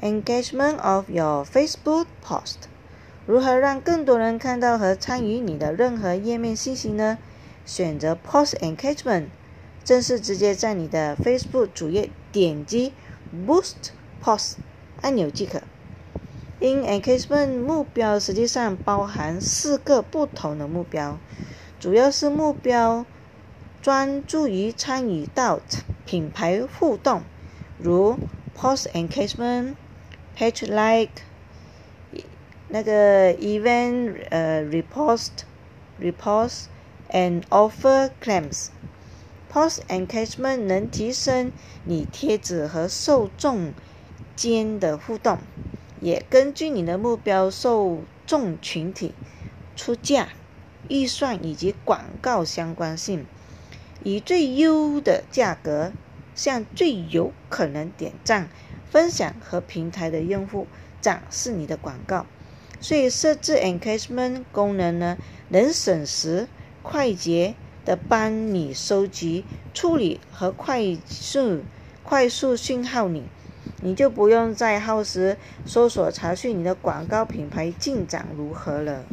engagement of your Facebook post。如何让更多人看到和参与你的任何页面信息呢？选择 Post Engagement，正是直接在你的 Facebook 主页点击 Boost Post 按钮即可。In Engagement 目标实际上包含四个不同的目标，主要是目标专注于参与到品牌互动，如 Post Engagement、Page Like、那个 Event 呃 Repost、Repost。and offer claims. Post engagement 能提升你贴子和受众间的互动，也根据你的目标受众群体、出价、预算以及广告相关性，以最优的价格向最有可能点赞、分享和平台的用户展示你的广告。所以设置 engagement 功能呢，能省时。快捷的帮你收集、处理和快速、快速讯号你，你就不用再耗时搜索查询你的广告品牌进展如何了。